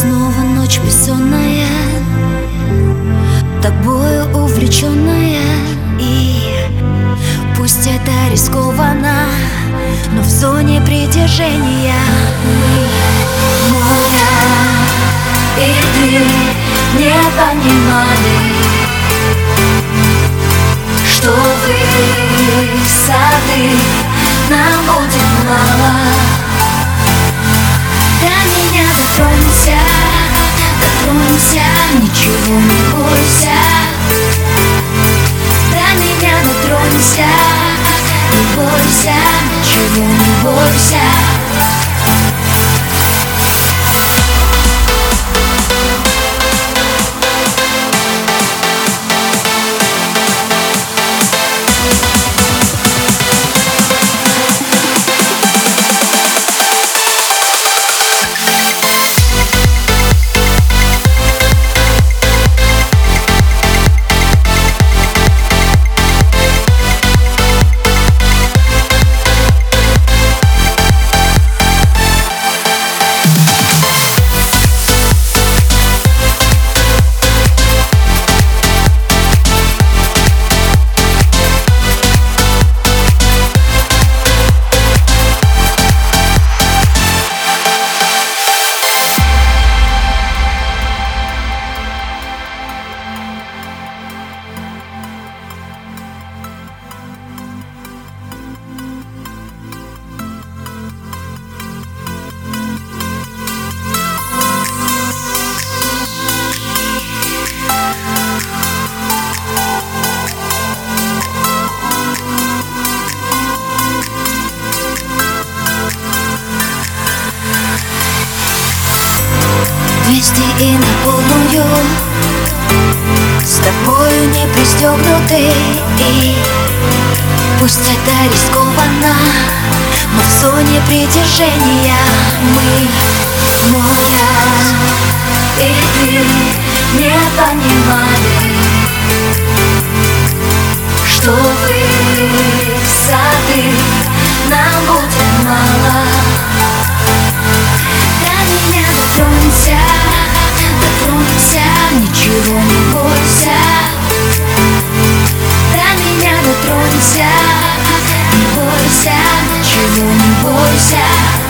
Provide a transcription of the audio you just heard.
Снова ночь бессонная Тобою увлеченная. И пусть это рискованно Но в зоне притяжения Мы, моя. И ты не понимали Что вы сады нам будет мало бойся До меня дотронься, не бойся, ничего не бойся Вместе и на полную С тобою не пристегнуты. И пусть это рискованно Но в зоне притяжения Мы, моя и ты не понимали Asia